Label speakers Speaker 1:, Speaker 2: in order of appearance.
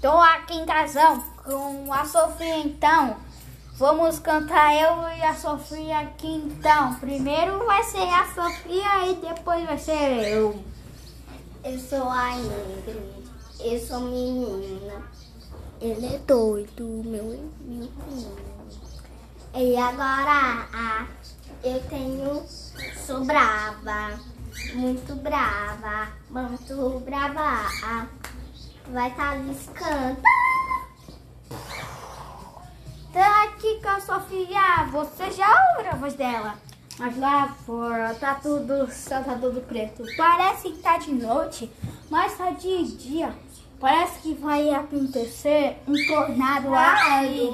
Speaker 1: Tô aqui em casão com a Sofia então. Vamos cantar eu e a Sofia aqui então. Primeiro vai ser a Sofia e depois vai ser eu.
Speaker 2: Eu sou a Ingrid, eu sou menina. Ele é doido, meu menino. E agora ah, eu tenho, sou brava, muito brava, muito brava. Vai estar tá liscando.
Speaker 1: Tá aqui com a Sofia, você já ouviu a voz dela. Mas lá fora tá tudo, tá tudo preto. Parece que tá de noite, mas tá de dia. Parece que vai acontecer um tornado aí.